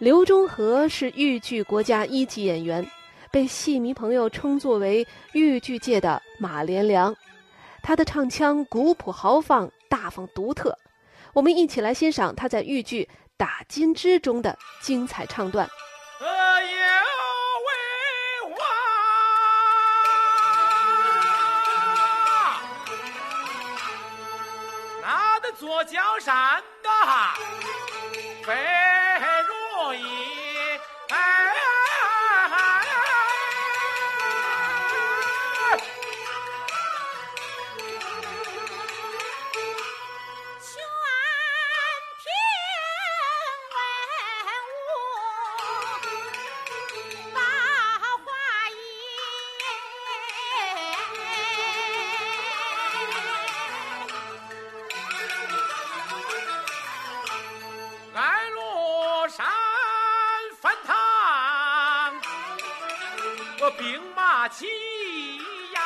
刘忠和是豫剧国家一级演员，被戏迷朋友称作为豫剧界的马连良。他的唱腔古朴豪放、大方独特。我们一起来欣赏他在豫剧《打金枝》中的精彩唱段。呃，有为王，那的坐江山呐，非容兵马齐呀。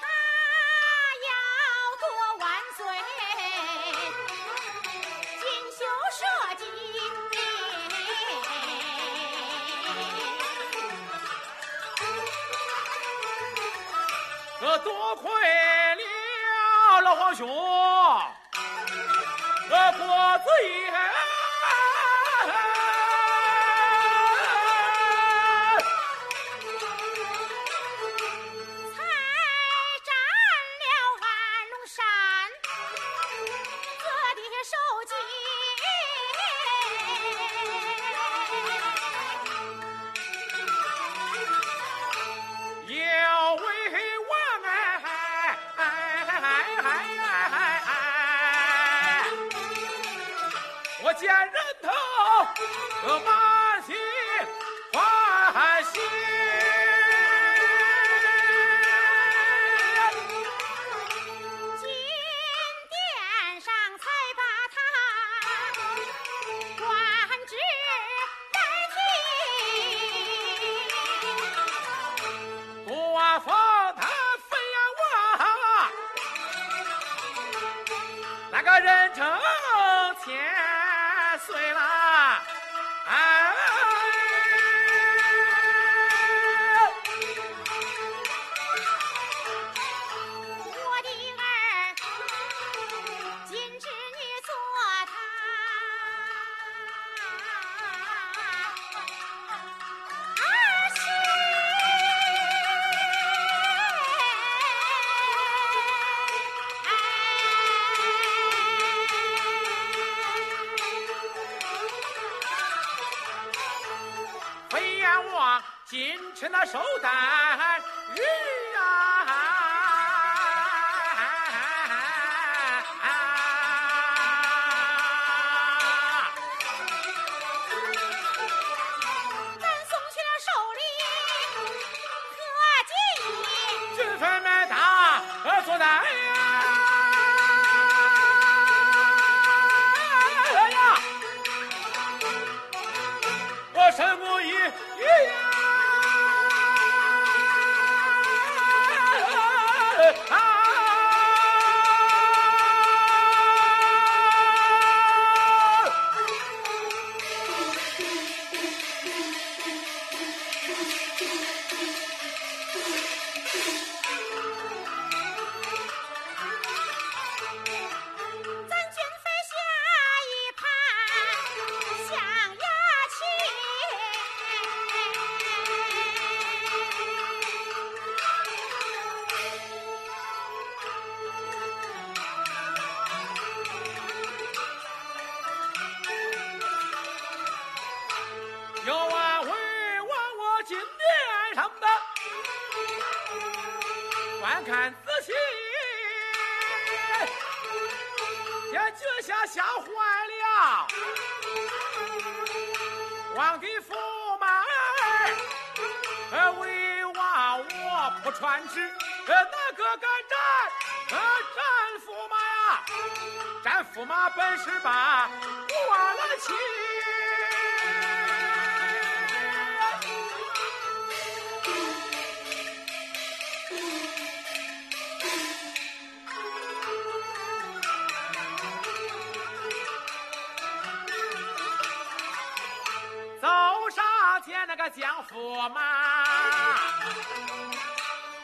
他要夺万岁，锦绣社稷。呃，多亏了老皇兄，呃，国子爷。手打天脚下吓坏了，皇帝驸马儿，呃，为王我不传旨，呃，哪个敢斩？呃，斩驸马呀，斩驸马本是把国来那。个将驸马，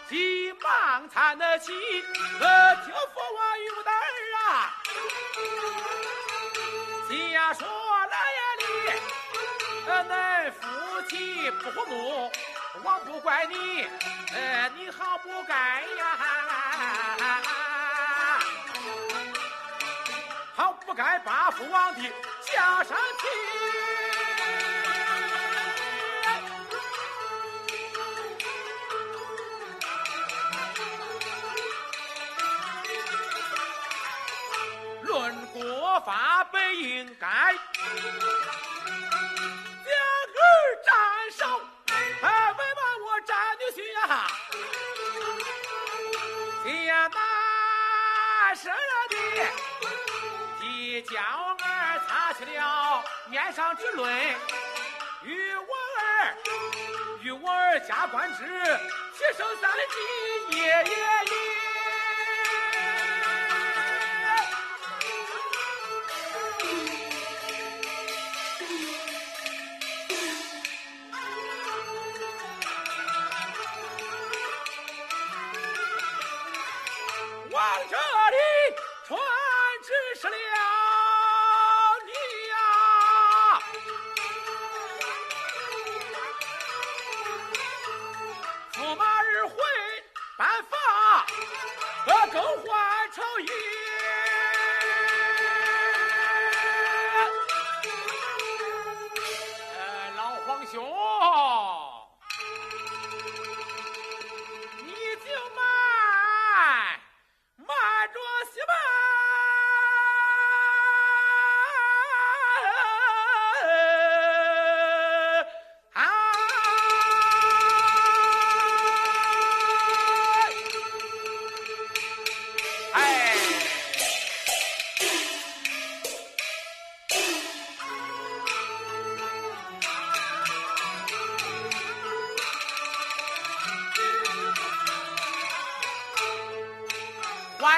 急忙搀得起，呃，听父王有的儿啊，家说来呀你，呃，恁夫妻不和睦，我不怪你，呃，你好不该呀，好不该把父王的家上提。法本应该两儿斩首，哎，为嘛我斩女婿呀？天难生的，地娇儿擦去了面上之泪，与我儿，与我儿加官职，提升三级，耶耶耶！这里传旨是了你呀、驸马日会颁发，呃，更换朝衣。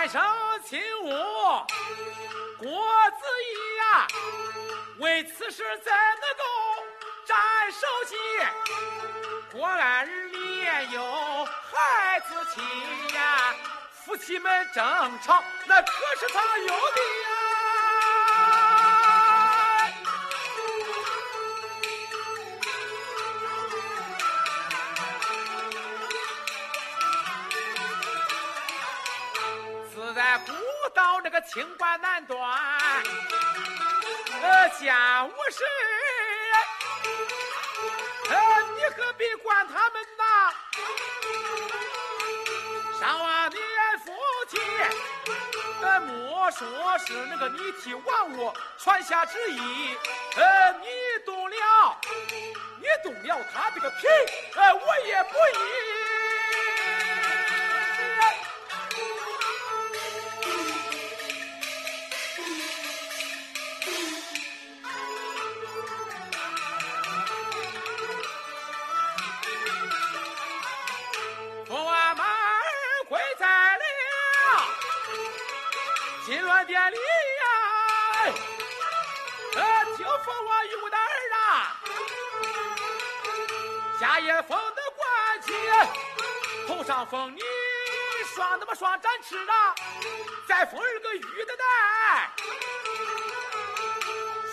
换上亲务，郭子仪呀，为此事怎能够斩首级？郭安儿也有孩子亲呀，夫妻们争吵，那可是他有的呀。古道这个清官难断，呃，家务事，呃，你何必管他们呐？上万年夫妻，呃，莫说是那个你替王我传下旨意，呃，你动了，你动了他这个皮，呃，我也不依。店里呀，呃，听说我有的儿啊，下也封的官旗，头上封你双那么双展翅啊，再封儿个玉的带，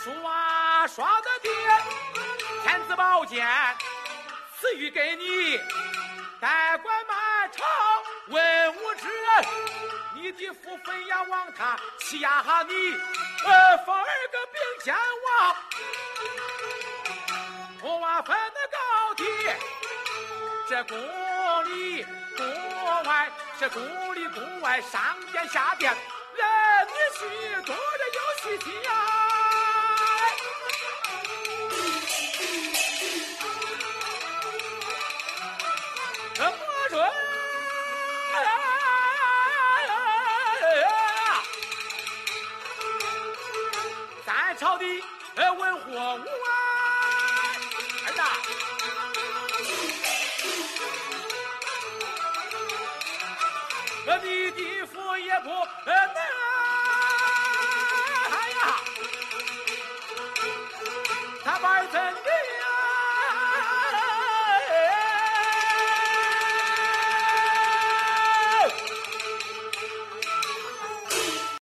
书啊双的的天子宝剑，赐予给你。代管满朝文武之人，你的父分呀望他欺压你，呃，封儿个并肩王，不挖分的高低，这宫里宫外，这宫里宫外，上殿下殿，人女婿多着有喜气呀。这莫你的地也不能，哎呀，他把人给。